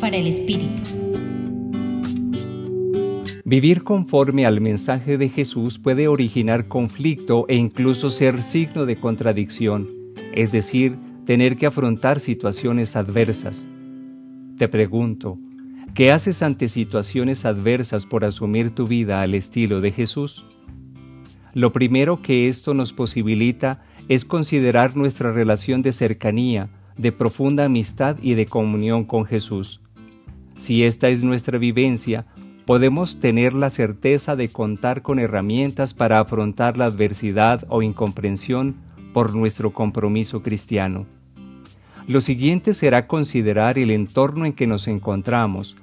Para el Espíritu. Vivir conforme al mensaje de Jesús puede originar conflicto e incluso ser signo de contradicción, es decir, tener que afrontar situaciones adversas. Te pregunto, ¿qué haces ante situaciones adversas por asumir tu vida al estilo de Jesús? Lo primero que esto nos posibilita es considerar nuestra relación de cercanía, de profunda amistad y de comunión con Jesús. Si esta es nuestra vivencia, podemos tener la certeza de contar con herramientas para afrontar la adversidad o incomprensión por nuestro compromiso cristiano. Lo siguiente será considerar el entorno en que nos encontramos,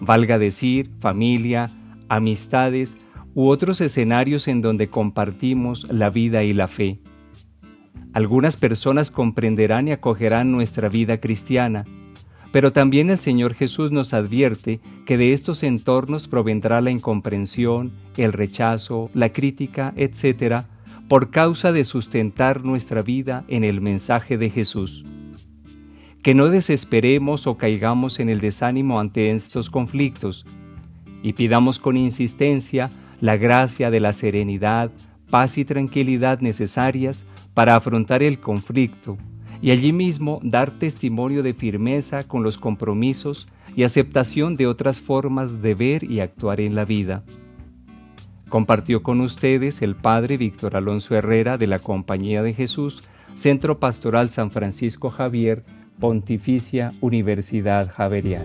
valga decir familia, amistades, u otros escenarios en donde compartimos la vida y la fe. Algunas personas comprenderán y acogerán nuestra vida cristiana, pero también el Señor Jesús nos advierte que de estos entornos provendrá la incomprensión, el rechazo, la crítica, etc., por causa de sustentar nuestra vida en el mensaje de Jesús. Que no desesperemos o caigamos en el desánimo ante estos conflictos, y pidamos con insistencia la gracia de la serenidad, paz y tranquilidad necesarias para afrontar el conflicto y allí mismo dar testimonio de firmeza con los compromisos y aceptación de otras formas de ver y actuar en la vida. Compartió con ustedes el Padre Víctor Alonso Herrera de la Compañía de Jesús, Centro Pastoral San Francisco Javier, Pontificia Universidad Javeriana.